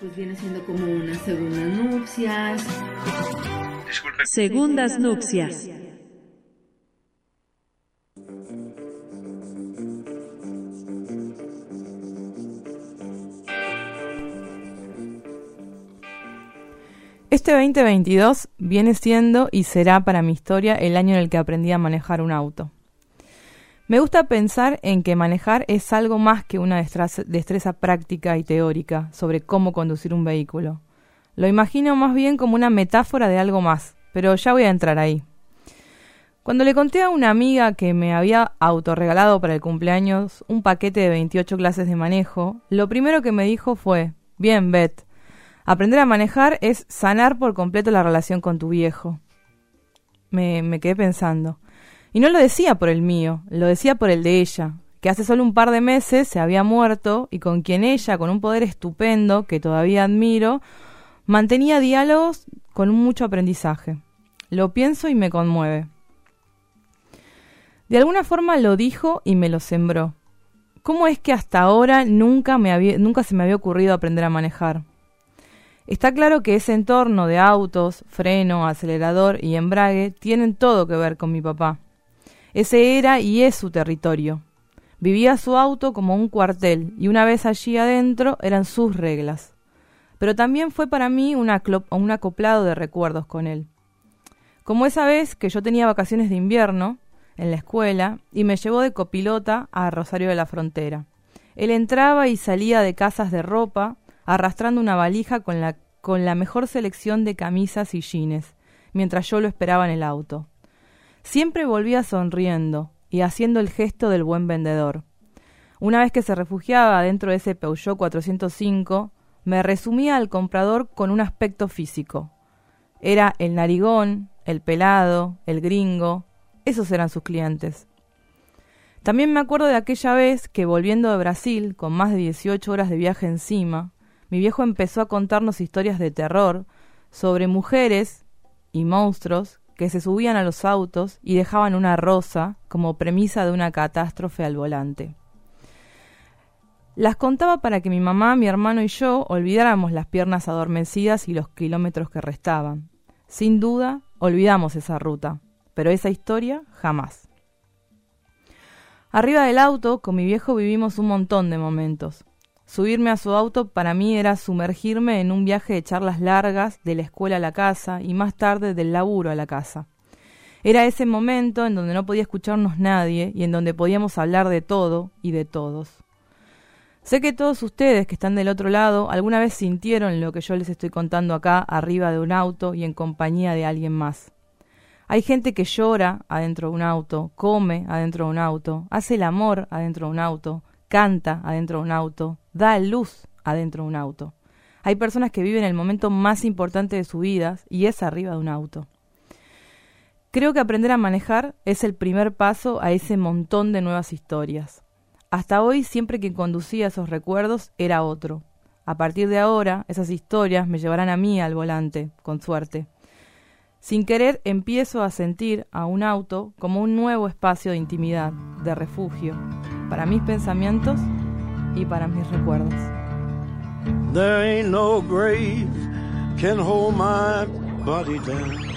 pues viene siendo como unas segundas nupcias. Segundas nupcias. Este 2022 viene siendo y será para mi historia el año en el que aprendí a manejar un auto. Me gusta pensar en que manejar es algo más que una destreza, práctica y teórica sobre cómo conducir un vehículo. Lo imagino más bien como una metáfora de algo más, pero ya voy a entrar ahí. Cuando le conté a una amiga que me había autorregalado para el cumpleaños un paquete de 28 clases de manejo, lo primero que me dijo fue, bien, Beth, aprender a manejar es sanar por completo la relación con tu viejo. Me, me quedé pensando. Y no lo decía por el mío, lo decía por el de ella, que hace solo un par de meses se había muerto y con quien ella, con un poder estupendo que todavía admiro, mantenía diálogos con mucho aprendizaje. Lo pienso y me conmueve. De alguna forma lo dijo y me lo sembró. ¿Cómo es que hasta ahora nunca, me nunca se me había ocurrido aprender a manejar? Está claro que ese entorno de autos, freno, acelerador y embrague tienen todo que ver con mi papá. Ese era y es su territorio. Vivía su auto como un cuartel y una vez allí adentro eran sus reglas. Pero también fue para mí un, acoplado de recuerdos con él. Como esa vez que yo tenía vacaciones de invierno en la escuela y me llevó de copilota a Rosario de la Frontera. Él entraba y salía de casas de ropa arrastrando una valija con la, con la mejor selección de camisas y jeans, mientras yo lo esperaba en el auto. Siempre volvía sonriendo y haciendo el gesto del buen vendedor. Una vez que se refugiaba dentro de ese Peugeot 405, me resumía al comprador con un aspecto físico. Era el narigón, el pelado, el gringo, esos eran sus clientes. También me acuerdo de aquella vez que volviendo de Brasil, con más de 18 horas de viaje encima, mi viejo empezó a contarnos historias de terror sobre mujeres y monstruos que se subían a los autos y dejaban una rosa como premisa de una catástrofe al volante. Las contaba para que mi mamá, mi hermano y yo olvidáramos las piernas adormecidas y los kilómetros que restaban. Sin duda, olvidamos esa ruta, pero esa historia jamás. Arriba del auto, con mi viejo vivimos un montón de momentos. Subirme a su auto para mí era sumergirme en un viaje de charlas largas de la escuela a la casa y más tarde del laburo a la casa. Era ese momento en donde no podía escucharnos nadie y en donde podíamos hablar de todo y de todos. Sé que todos ustedes que están del otro lado alguna vez sintieron lo que yo les estoy contando acá arriba de un auto y en compañía de alguien más. Hay gente que llora adentro de un auto, come adentro de un auto, hace el amor adentro de un auto, canta adentro de un auto, da luz adentro de un auto. Hay personas que viven el momento más importante de su vida y es arriba de un auto. Creo que aprender a manejar es el primer paso a ese montón de nuevas historias. Hasta hoy siempre que conducía esos recuerdos era otro. A partir de ahora, esas historias me llevarán a mí al volante, con suerte. Sin querer empiezo a sentir a un auto como un nuevo espacio de intimidad, de refugio, para mis pensamientos y para mis recuerdos. There ain't no grave can hold my body down.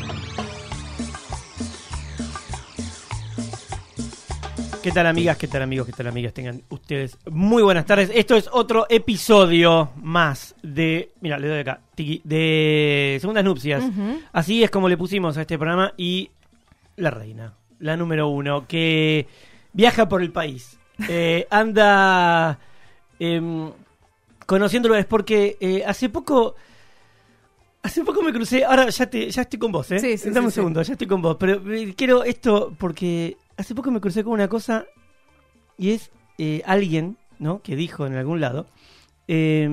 ¿Qué tal amigas? ¿Qué tal amigos? ¿Qué tal amigas? Tengan ustedes muy buenas tardes. Esto es otro episodio más de, mira, le doy acá, de Segundas Nupcias. Así es como le pusimos a este programa y la reina, la número uno, que viaja por el país. Eh, anda eh, conociéndolo es porque eh, hace poco... Hace poco me crucé, ahora ya, te, ya estoy con vos, ¿eh? Sí, sí, Dame un segundo, ya estoy con vos. Pero eh, quiero esto porque hace poco me crucé con una cosa y es eh, alguien, ¿no? Que dijo en algún lado. Eh,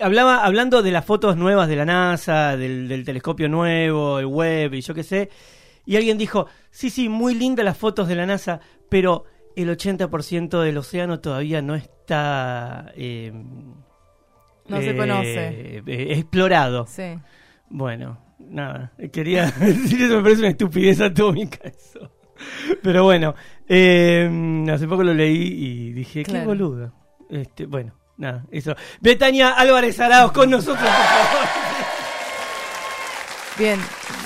hablaba, hablando de las fotos nuevas de la NASA, del, del telescopio nuevo, el web y yo qué sé. Y alguien dijo, sí, sí, muy lindas las fotos de la NASA, pero el 80% del océano todavía no está... Eh, No se eh, conoce. eh, explorado. Sí. Bueno, nada, quería decir eso, me parece una estupidez atómica eso. Pero bueno, eh, hace poco lo leí y dije, qué Claro. boludo. Este, bueno, nada, eso. Betania Álvarez Arauz con nosotros, por favor. Bien,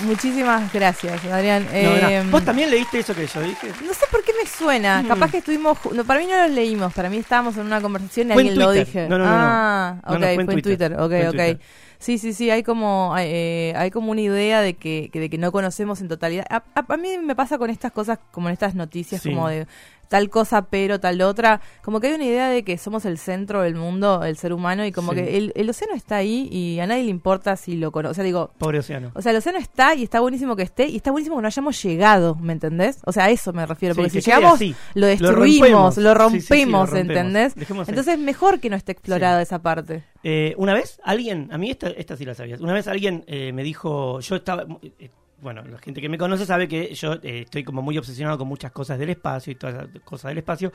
muchísimas gracias, Adrián. Eh, no. ¿Vos también leíste eso que yo dije? No sé por qué me suena. Mm. Capaz que estuvimos. No, para mí no lo leímos. Para mí estábamos en una conversación y Fue alguien lo Twitter. dije. No, no, ah, No, ok, fue, en Twitter. Ok, Fue en ok. Twitter. Sí, sí, sí. Hay como, hay, eh, hay como una idea de que, que- de que no conocemos en totalidad. A, a- a mí me pasa con estas cosas, como en estas noticias, Sí. como de tal cosa pero tal otra. Como que hay una idea de que somos el centro del mundo, el ser humano, y como Sí. que el, el océano está ahí y a nadie le importa si lo conoce. O sea, digo, Pobre océano. o sea, el océano está y está buenísimo que esté y está buenísimo que no hayamos llegado, ¿me entendés? O sea, a eso me refiero, porque que si llegamos lo Lo destruimos, rompemos. lo rompemos, lo rompemos. ¿entendés? Dejemos. Entonces mejor que no esté explorada esa parte. Eh, una vez alguien, a mí esta, esta sí la sabías, una vez alguien eh, me dijo, yo estaba, eh, bueno, la gente que me conoce sabe que yo eh, estoy como muy obsesionado con muchas cosas del espacio y todas las cosas del espacio,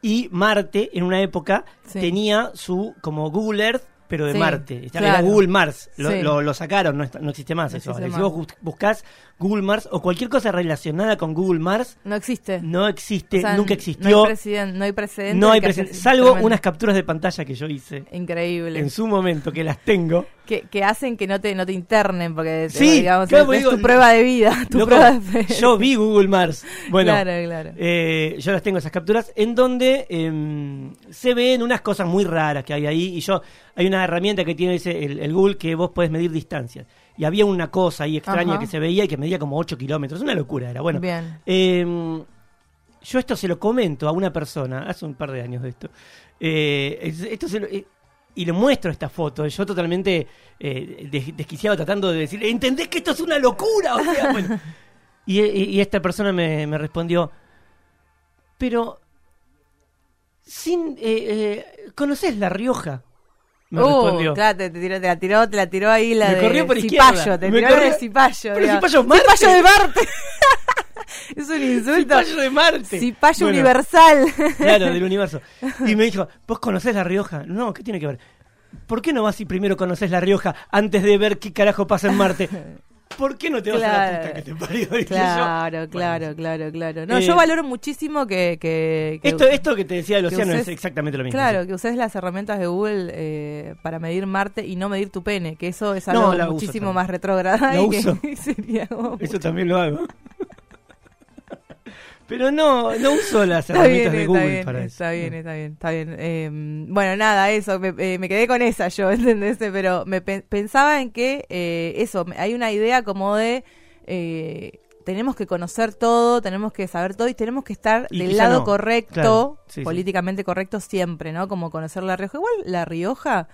y Marte en una época Sí. tenía su como Google Earth, pero de Sí, Marte. Era. Google Mars, lo, Sí. lo- lo sacaron, no, está- no existe más No eso. existe. Si vos bus- buscás Google Mars o cualquier cosa relacionada con Google Mars, No existe. no existe, O sea, nunca No existió. hay, no hay precedente. No hay precedente, salvo tremendo. unas capturas de pantalla que yo hice Increíble. en su momento, que las tengo. Que, que hacen que no te, no te internen, porque Sí, digamos, claro, es, digo, tu prueba de vida, tu Loco, prueba de fe. yo vi Google Mars. Bueno, Claro, claro. eh, yo las tengo esas capturas en donde em, se ven unas cosas muy raras que hay ahí. Y yo, hay una herramienta que tiene ese, el, el Google que vos podés medir distancias. Y había una cosa ahí extraña Ajá. que se veía y que medía como 8 kilómetros. Una locura era. Bueno, Bien. em, yo esto se lo comento a una persona hace un par de años de esto. Eh, es- esto se lo- eh, y le muestro esta foto. Yo totalmente eh, des- desquiciado tratando de decir, ¿entendés que esto es una locura? O sea, bueno. y, y- y esta persona me, me respondió, pero sin eh, eh, ¿conoces La Rioja? Me Uh, respondió. claro, te, te tiró, te la tiró, te la tiró ahí la Me de corrió por izquierda. te Me tiró la de corrió- Cipayo. Pero es Marte. Cipayo de Marte. es un insulto. Cipayo de Marte. Cipayo Bueno, universal. Claro, del universo. Y me dijo, ¿vos conocés La Rioja? No, ¿qué tiene que ver? ¿Por qué no vas y primero conoces La Rioja antes de ver qué carajo pasa en Marte? ¿Por qué no te vas a la Claro. puta que te parió? Claro, claro, Bueno, claro, claro. No, Eh, yo valoro muchísimo que... que, que- Esto, esto que te decía océano uses- es exactamente lo mismo. Claro, que uses las herramientas de Google eh, para medir Marte y no medir tu pene, que eso es algo muchísimo más retrógrada que uso. sería Eso también lo hago. Pero no, no uso las Está bien, herramientas de Google bien, para eso. está bien, está bien, está bien. Eh, bueno, nada, eso, me, eh, me quedé con esa yo, ¿entendés? Pero me pe- pensaba en que eh, eso, hay una idea como de eh, tenemos que conocer todo, tenemos que saber todo y tenemos que estar Y del lado no, correcto, claro, sí, sí. políticamente correcto siempre, ¿no? Como conocer La Rioja. Igual La Rioja,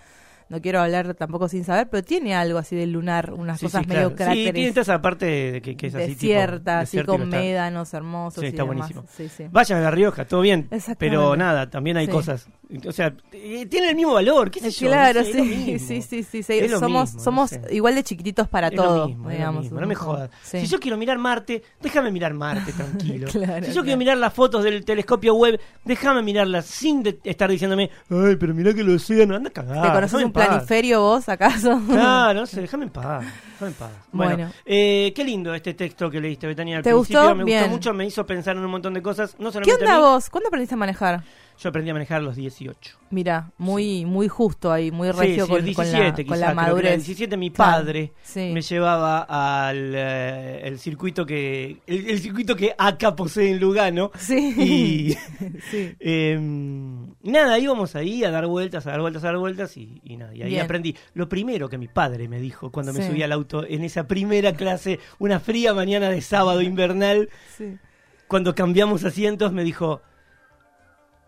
no quiero hablar tampoco sin saber, pero tiene algo así de lunar, unas Sí, cosas sí, medio claro. Sí, tiene cráteres. esa parte de que, que es así. tipo, desierta, así desértico, con médanos hermosos Sí, y está demás. buenísimo. Vayan a La Rioja, todo bien. Pero nada, también hay cosas. O sea, eh, tienen el mismo valor, qué sé yo. Claro, no sé, es lo sí, mismo. sí, sí, sí, sí. Es lo Somos, mismo, no somos sé. igual de chiquititos para lo todo, lo digamos. mismo, no me jodas. Sí. Si yo quiero mirar Marte, déjame mirar Marte tranquilo. Claro, si yo claro. quiero mirar las fotos del telescopio web, déjame mirarlas sin de- estar diciéndome, ay, pero mirá que el océano anda cagado. ¿Te conoces un planiferio vos, acaso? Claro, no sé, déjame en paz. Déjame en paz. Bueno, Bueno. eh, qué lindo este texto que leíste, Betania. Al ¿Te principio gustó? me Bien. gustó mucho, me hizo pensar en un montón de cosas. No ¿Qué a onda mí, vos? ¿Cuándo aprendiste a manejar? Yo aprendí a manejar a los 18. Mira, muy muy justo ahí, muy Sí, sí, con, los con 17 la, quizás, con la era madurez. el 17 mi Claro, padre sí. me llevaba al eh, el circuito que el, el circuito que acá posee en Lugano Sí. y sí. em, nada íbamos ahí a dar vueltas a dar vueltas a dar vueltas y, y nada y ahí Bien. aprendí lo primero que mi padre me dijo cuando me subí al auto en esa primera clase una fría mañana de sábado invernal sí. cuando cambiamos asientos me dijo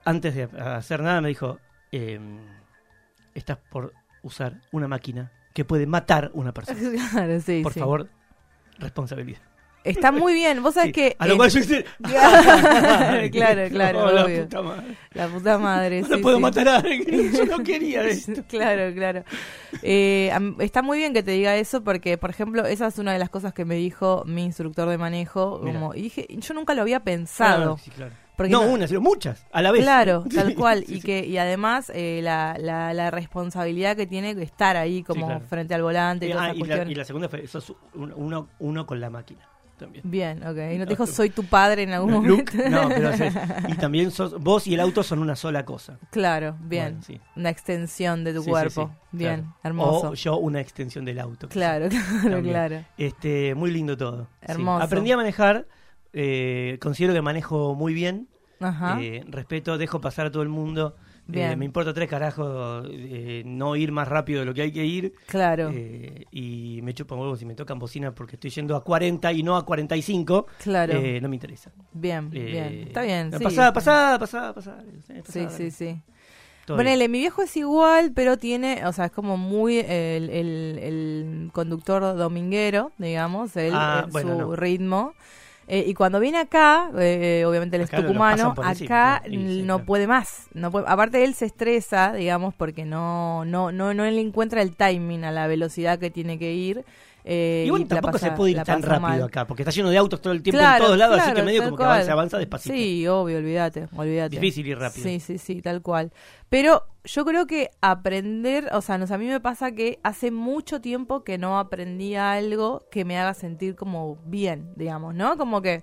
antes de hacer nada me dijo em, estás por usar una máquina que puede matar una persona Claro, sí, por sí. favor responsabilidad Está muy bien. Vos sabés Sí, que. a lo eh, cual yo hice claro, claro, No, la obvio. puta madre. La puta madre. no sí, puedo sí. matar a alguien yo no quería esto claro, claro. Eh, está muy bien que te diga eso porque, por ejemplo, esa es una de las cosas que me dijo mi instructor de manejo. Mira. Como, y dije, yo nunca lo había pensado. Ah, sí, claro. Porque no, no- una sino muchas a la vez Claro, tal cual. sí, y que y además eh, la, la, la responsabilidad que tiene estar ahí como claro. frente al volante y Eh, ah, y, la, y la segunda fue sos un- uno, uno con la máquina también. Bien, ok. Y no te dijo soy tu padre en algún Luke, momento. no, pero y también sos, vos y el auto son una sola cosa. Claro, bien. Bueno, sí. Una extensión de tu Sí, cuerpo. sí, bien, claro. hermoso. O yo una extensión del auto. Claro, claro, También. claro. Este, muy lindo todo. Hermoso. Aprendí a manejar, eh, considero que manejo muy bien, Ajá. eh, respeto, dejo pasar a todo el mundo. Eh, me importa tres carajos eh, no ir más rápido de lo que hay que ir. claro, eh, y me chupan huevos si me tocan bocina porque estoy yendo a 40 y no a 45. claro. eh, no me interesa. bien, bien. Está bien, sí. Pasada, pasada, pasada, pasada. Sí, sí, sí. Ponele, mi viejo es igual, pero tiene, o sea, es como muy el, el- el conductor dominguero, digamos, él, Ah, bueno, su no. ritmo. Eh, y cuando viene acá, eh, obviamente él es Acá tucumano, encima, acá ¿no? No puede más. No puede, aparte él se estresa, digamos, porque no, no, no, no le encuentra el timing a la velocidad que tiene que ir. Eh, Y bueno, tampoco pasa- se puede ir tan rápido mal. acá, porque está lleno de autos todo el tiempo Claro, en todos lados, así que medio como que avanza, avanza despacito. Sí, obvio, olvídate, olvídate. Difícil ir rápido. Sí, sí, sí, tal cual. Pero yo creo que aprender, o sea, no a mí me pasa que hace mucho tiempo que no aprendí algo que me haga sentir como bien, digamos, ¿no? Como que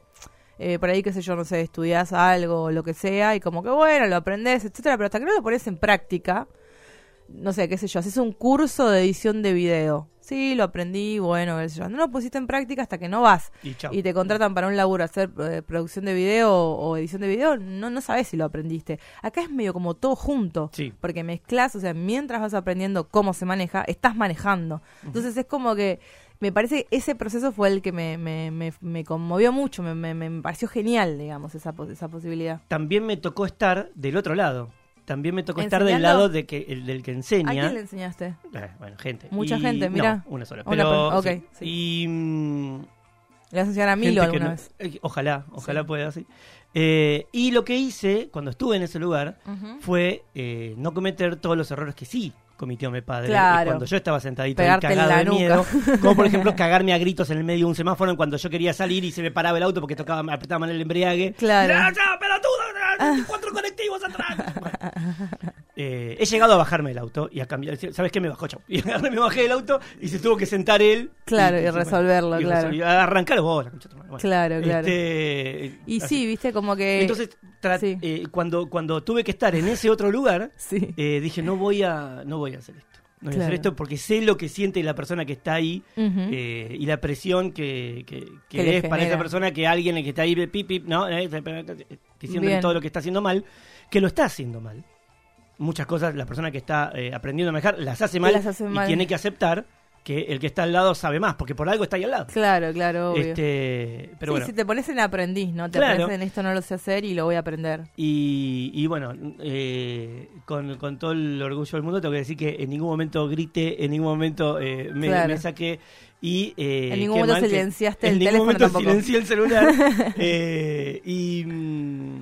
eh, por ahí, qué sé yo, no sé, estudias algo o lo que sea y como que bueno, lo aprendes, etcétera, pero hasta que no lo pones en práctica, no sé, qué sé yo, haces un curso de edición de video. Sí, lo aprendí, bueno. No lo pusiste en práctica hasta que no vas Y te contratan para un laburo hacer eh, producción de video o, edición de video, no, no sabes si lo aprendiste. Acá es medio como todo junto, Sí. porque mezclas, o sea, mientras vas aprendiendo cómo se maneja, estás manejando. Entonces es como que me parece que ese proceso fue el que me, me, me, me conmovió mucho, me, me, me pareció genial, digamos, esa, esa posibilidad. También me tocó estar del otro lado. También me tocó estar del ¿Enseñando? lado de que, el, del que ¿A enseña. quién le enseñaste? Eh, bueno, gente. Mucha Y- gente, no, mirá. una sola. Una Pero, per- ok, sí. Y. mm, Le vas a a Milo alguna no- vez. eh, Ojalá, ojalá Sí. pueda así. Eh, y lo que hice cuando estuve en ese lugar Ujú. fue eh, no cometer todos los errores que sí cometió mi padre Claro. cuando yo estaba sentadito ahí Pegarte en cagado la de nuca. miedo como por ejemplo cagarme a gritos en el medio de un semáforo cuando yo quería salir y se me paraba el auto porque tocaba me apretaba mal el embriague Claro. ¡Ah, ya, pelotudo! cuatro colectivos atrás eh, he llegado a bajarme el auto y a cambiar ¿sabes qué? me bajó chau y me bajé del auto y se tuvo que sentar él Claro, y resolverlo, y claro. resolví- arrancar vos la concha. Bueno, Claro, claro. este, Y así. sí, viste, como que... entonces sí. eh, cuando cuando tuve que estar en ese otro lugar sí. eh, dije no voy a no voy a hacer esto no voy a Claro. hacer esto porque sé lo que siente la persona que está ahí eh, y la presión que, que, que Que le es para esa persona que alguien que está ahí pip, pip, no Eh, diciéndole Bien. todo lo que está haciendo mal que lo está haciendo mal muchas cosas la persona que está eh, aprendiendo a manejar las hace mal Las hace y mal. tiene que aceptar que el que está al lado sabe más porque por algo está ahí al lado Claro, claro, obvio. este pero sí, bueno si te pones en aprendiz, ¿no? Te Claro. pones en esto no lo sé hacer y lo voy a aprender. Y, y bueno, eh, con, con todo el orgullo del mundo tengo que decir que en ningún momento grité, en ningún momento eh, me, Claro. me saqué y... eh, En ningún momento silenciaste en el ningún teléfono momento tampoco. silencié el celular. eh, y... mm,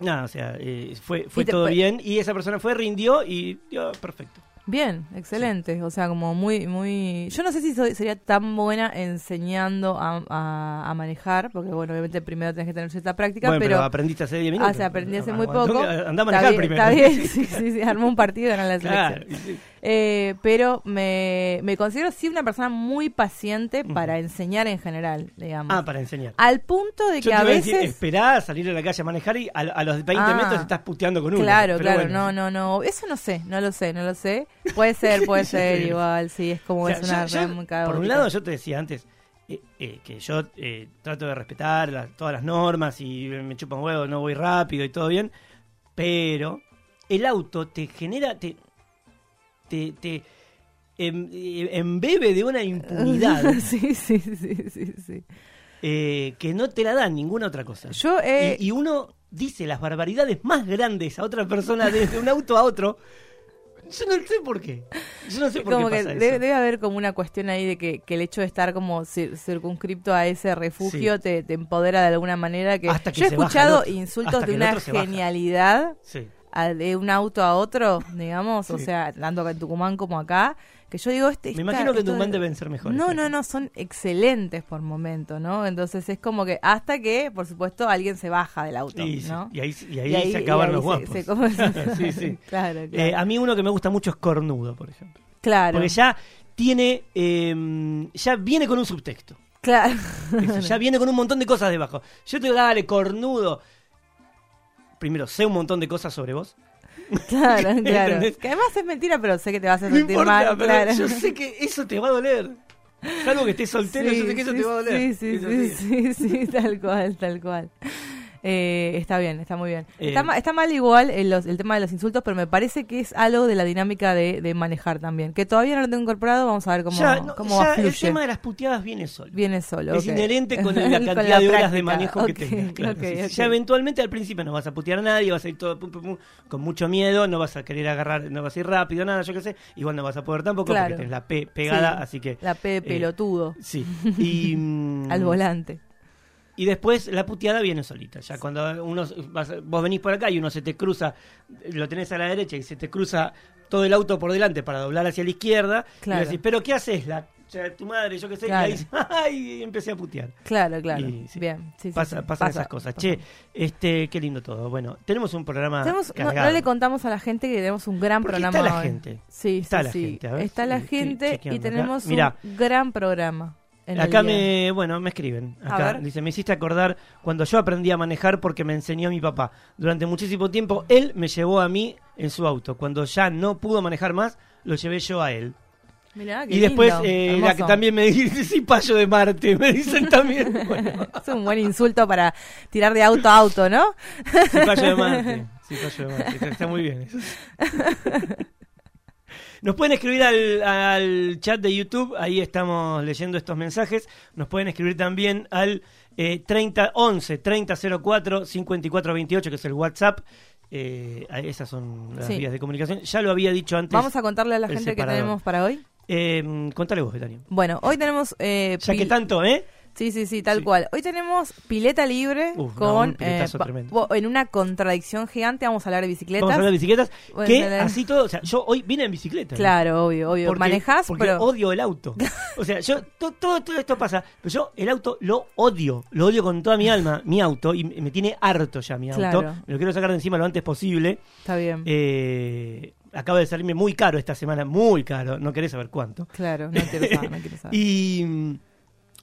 Nada, o sea, fue, fue te- todo bien y esa persona fue, rindió y dio perfecto. Bien, excelente. O sea, como muy, muy. Yo no sé si soy- sería tan buena enseñando a, a- a manejar, porque bueno, obviamente primero tenés que tener cierta práctica, bueno, pero, pero. aprendiste hace 10 minutos. Ah, se aprendí hace Ah, muy poco. Andá a Está manejar bien, primero. Está bien, sí, sí, sí, armó un partido, ganó la selección. Claro, sí. Eh, pero me, me considero sí una persona muy paciente para enseñar en general, digamos. Ah, para enseñar. Al punto de Yo que a a decir, veces. esperá a salir a la calle a manejar y a, a los 20 Ah. metros estás puteando con uno. Claro, claro, bueno. no, no, no. Eso no sé, no lo sé, no lo sé. Puede ser, puede ser, igual, sí, es como O sea, es una por un lado, yo te decía antes eh, eh, que yo eh, trato de respetar la- todas las normas y me chupan huevos, no voy rápido y todo bien, pero el auto te genera, te, te, te em- eh, embebe de una impunidad sí, sí, sí, sí, sí. eh, que no te la da ninguna otra cosa. Yo, eh, y, y uno dice las barbaridades más grandes a otra persona desde un auto a otro. Yo no sé por qué. Yo no sé por como qué que debe, eso. debe haber como una cuestión ahí de que, que el hecho de estar como cir- circunscripto a ese refugio Sí. te, te empodera de alguna manera que, Hasta que yo he escuchado insultos Hasta de una genialidad Sí. A- de un auto a otro digamos o sea tanto en Tucumán como acá que yo digo este Me esta- imagino que en Tucumán de- deben ser mejores. no, no, no, son excelentes por momento, ¿no? Entonces es como que hasta que, por supuesto, alguien se baja del auto, Y, ¿no? y ahí, y ahí se acaban ahí los guapos. se sí, sí. claro, claro. Eh, a mí uno que me gusta mucho es Cornudo, por ejemplo. claro, Porque ya tiene, eh, ya viene con un subtexto. Claro. Eso, ya viene con un montón de cosas debajo. Yo te digo, dale, cornudo. Primero, sé un montón de cosas sobre vos. Claro, claro. Que además es mentira, pero sé que te vas a sentir mal, claro. yo sé que eso te va a doler. Salvo que estés soltero, yo sé que eso sí, te va a doler. Sí, sí, sí, sí, sí, tal cual, tal cual. Eh, está bien, está muy bien. Eh, está, ma- está mal igual el, los- el tema de los insultos, pero me parece que es algo de la dinámica de, de manejar también. Que todavía no lo tengo incorporado, vamos a ver cómo, ya, no, cómo ya el tema de las puteadas viene solo. Viene solo. Es inherente con la Con cantidad la de horas de manejo que tengas. claro, ok, sí, sí. ok. Ya eventualmente al principio no vas a putear a nadie, vas a ir todo pum, pum, pum, con mucho miedo, no vas a querer agarrar, no vas a ir rápido, nada, yo qué sé. Igual no vas a poder tampoco Claro. porque tienes la P pegada, Sí, así que. La P eh, pelotudo. Sí. Y, mm, Al volante. Y después la puteada viene solita. Ya cuando uno vas- vos venís por acá y uno se te cruza, lo tenés a la derecha y se te cruza todo el auto por delante para doblar hacia la izquierda. Claro. Y decís, ¿pero qué haces? La, ya, tu madre, yo qué sé. Claro. Y ahí dices, ¡ay! Y empecé a putear. Claro, claro. Y, sí. Bien. Sí, sí, Pasa- sí. pasan Pasa, esas cosas. pasa. Che, este, qué lindo todo. Bueno, tenemos un programa. Tenemos- no, le contamos a la gente que tenemos un gran Porque programa. está la hoy. gente. Sí, Está la gente, a ver, Está la gente y acá. tenemos Mirá. un gran programa. En Acá me, bueno, me escriben. Acá dice, me hiciste acordar cuando yo aprendí a manejar porque me enseñó mi papá. Durante muchísimo tiempo él me llevó a mí en su auto. Cuando ya no pudo manejar más, lo llevé yo a él. Mirá, qué y después lindo, eh, la que también me dice, sí, payo de Marte, me dicen también. Bueno, Es un buen insulto para tirar de auto a auto, ¿no? sí, payo de Marte. Sí, payo de Marte. Está muy bien eso. Nos pueden escribir al, al chat de YouTube, ahí estamos leyendo estos mensajes. Nos pueden escribir también al eh, 30 11 3004 5428, que es el WhatsApp. Eh, esas son las Sí. vías de comunicación. Ya lo había dicho antes. Vamos a contarle a la gente que tenemos para hoy. Eh, contale vos, Betania. Bueno, hoy tenemos... eh, Ya que tanto, ¿eh? Sí, sí, sí, tal Sí. cual. Hoy tenemos pileta libre Uf, no, con... tremendo. bo- en una contradicción gigante vamos a hablar de bicicletas. Vamos a hablar de bicicletas. Que hablar- así todo, o sea, yo hoy vine en bicicleta. ¿no? Claro, obvio, obvio. Porque- Manejás, porque pero... odio el auto. O sea, yo to- todo, todo esto pasa, pero yo el auto lo odio, lo odio con toda mi alma, mi auto y me tiene harto ya mi auto. Claro. Me lo quiero sacar de encima lo antes posible. Está bien. Eh, acaba de salirme muy caro esta semana, muy caro, no querés saber cuánto. Claro, no quiero saber, no quiero saber. Y mm,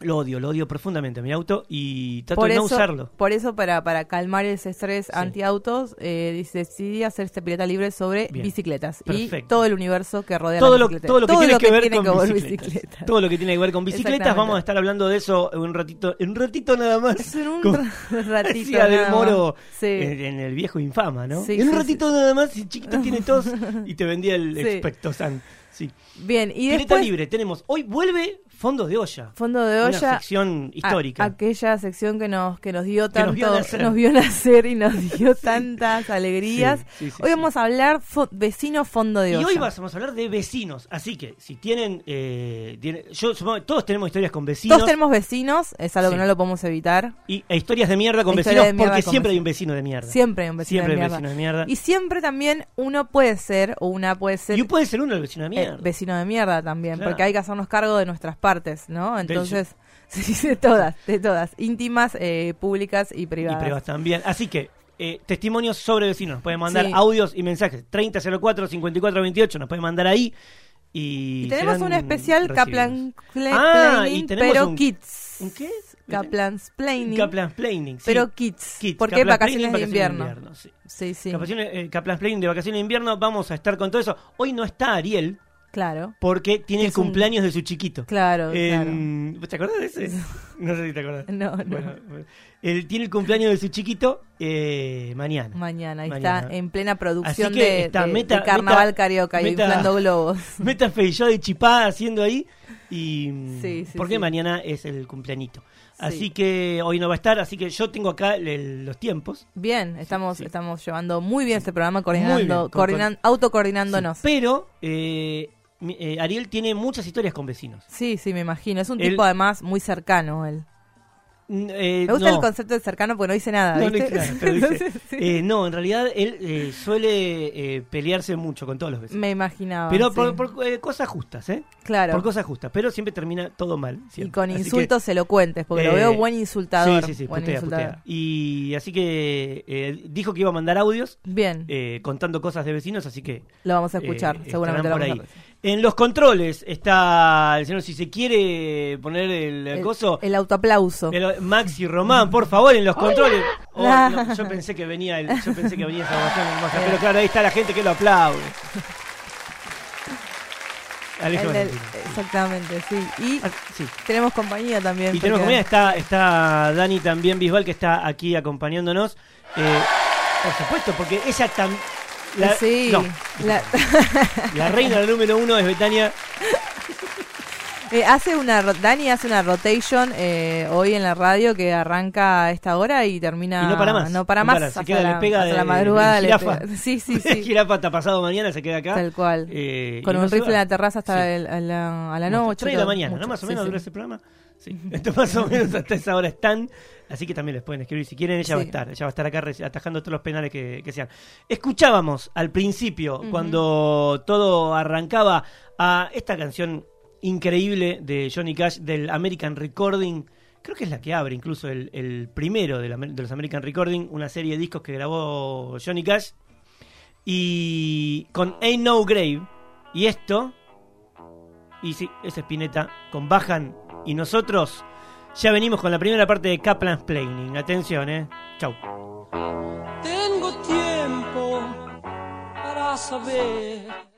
lo odio, lo odio profundamente mi auto y trato por de eso, no usarlo. Por eso, para, para calmar ese estrés Sí. anti-autos, eh, dice- decidí hacer este pileta libre sobre Bien. bicicletas y todo el universo que rodea Todo la lo, todo lo que tiene que ver tiene con bicicletas. bicicletas. Todo lo que tiene que ver con bicicletas, vamos a estar hablando de eso en un ratito, en un ratito nada más. Es en un ratito. decía del nada Moro. Sí. en, en el viejo infama, ¿no? Sí, en un ratito nada más, y chiquito tiene tos y te vendía el expectosan. Sí. Bien, y Pileta después, libre, tenemos. Hoy vuelve Fondo de Olla. fondo de Una olla. sección a- histórica. aquella sección que nos, que nos dio Que tanto, nos vio nacer. nos vio nacer y nos dio tantas alegrías. Sí, sí, sí, Hoy vamos a hablar fo- vecino fondo de Y olla. hoy vamos a hablar de vecinos. Así que, si tienen. eh, yo supongo que todos tenemos historias con vecinos. Todos tenemos vecinos, es algo que no lo podemos evitar. Y, e historias de mierda con Historias vecinos, mierda porque con siempre hay un vecino de mierda. Siempre hay un vecino Siempre de hay mierda. vecinos de mierda. Y siempre también uno puede ser, o una puede ser Y puede ser uno el vecino de eh, mierda. vecino de mierda también, Claro. porque hay que hacernos cargo de nuestras partes, ¿no? Entonces, sí, de todas, de todas, íntimas, eh, públicas y y privadas. también. Así que, eh, testimonios sobre vecinos. Nos pueden mandar Sí. audios y mensajes. 3004-5428. Nos pueden mandar ahí. Y, Y tenemos un especial. Kaplan Ah, pero un- kids. ¿Un qué? Kaplan's Planning, Kaplansplanning, sí. pero kids. Kids, ¿Por qué Kaplansplanning, vacaciones de invierno? sí. Sí, sí, Vacaciones, eh, Kaplansplanning de vacaciones de invierno. Vamos a estar con todo eso. Hoy no está Ariel claro, porque tiene el un- cumpleaños de su chiquito. claro, En- ¿Te acordás de ese? No sé si te acordás. No, no. Bueno. Él tiene el cumpleaños de su chiquito eh, mañana. Mañana, ahí Mañana. está en plena producción de, está de- meta- de carnaval meta- carioca y inflando globos. Meta Feijó de Chipá haciendo ahí. Y Sí, sí, porque sí. mañana es el cumpleañito. Sí. Así que hoy no va a estar, así que yo tengo acá el- los tiempos. Bien, estamos, estamos llevando muy bien este programa, coordinando, bien, coordinan- autocoordinándonos. Pero eh, eh, Ariel tiene muchas historias con vecinos. Sí, sí, me imagino. Es un tipo además muy cercano él. Mm, eh, Me gusta no. el concepto de cercano porque no dice nada, No, no ¿viste? dice nada, pero dice- Entonces, sí. eh, no, en realidad él eh, suele pelearse mucho con todos los vecinos. me imaginaba. Pero sí. por, por, cosas justas, ¿eh? claro. Por cosas justas, pero siempre termina todo mal. y con Así insultos elocuentes, porque lo veo buen que- insultador. Sí, sí, sí, buen putea, insultador. putea. Y así que dijo que iba a mandar audios Bien, eh, contando cosas de vecinos, así que lo vamos a escuchar, seguramente lo vamos por a ahí. En los controles está el señor, si se quiere poner el, El, coso, el autoaplauso. el Maxi Román, por favor, en los controles. Oh, no, yo pensé que venía el, yo pensé que venía esa ovación hermosa, pero claro, ahí está la gente que lo aplaude. Del- exactamente, sí. Y Ah, sí. tenemos compañía también. Y tenemos compañía, está, está Dani también Bisbal que está aquí acompañándonos. Eh, por supuesto, porque ella también. La, sí, no, la- la reina número uno es Betania. eh, hace una Dani hace una rotation eh, hoy en la radio que arranca a esta hora y termina Y no para más. no para No más para, se hasta queda, la, le pega de- la madrugada de le jirafa. pega. sí sí sí Jirafa hasta pasado mañana se queda acá. tal cual Eh, con un rifle en la terraza hasta Sí. el- a la, a la Como hasta noche 3 de la mañana, mucho. ¿no? Más o menos sí. dura ese programa. Sí, esto más o menos hasta esa hora están. Así que también les pueden escribir si quieren, ella va a estar, ella va a estar acá atajando todos los penales que, que sean. Escuchábamos al principio, cuando todo arrancaba, a esta canción increíble de Johnny Cash del American Recording. Creo que es la que abre incluso el, el primero de, la- de los American Recording, una serie de discos que grabó Johnny Cash. Y con Ain't No Grave. Y esto y sí, es Spinetta con Bajan y nosotros ya venimos con la primera parte de Kaplan's Planning. Atención, eh. Chau. Tengo tiempo para saber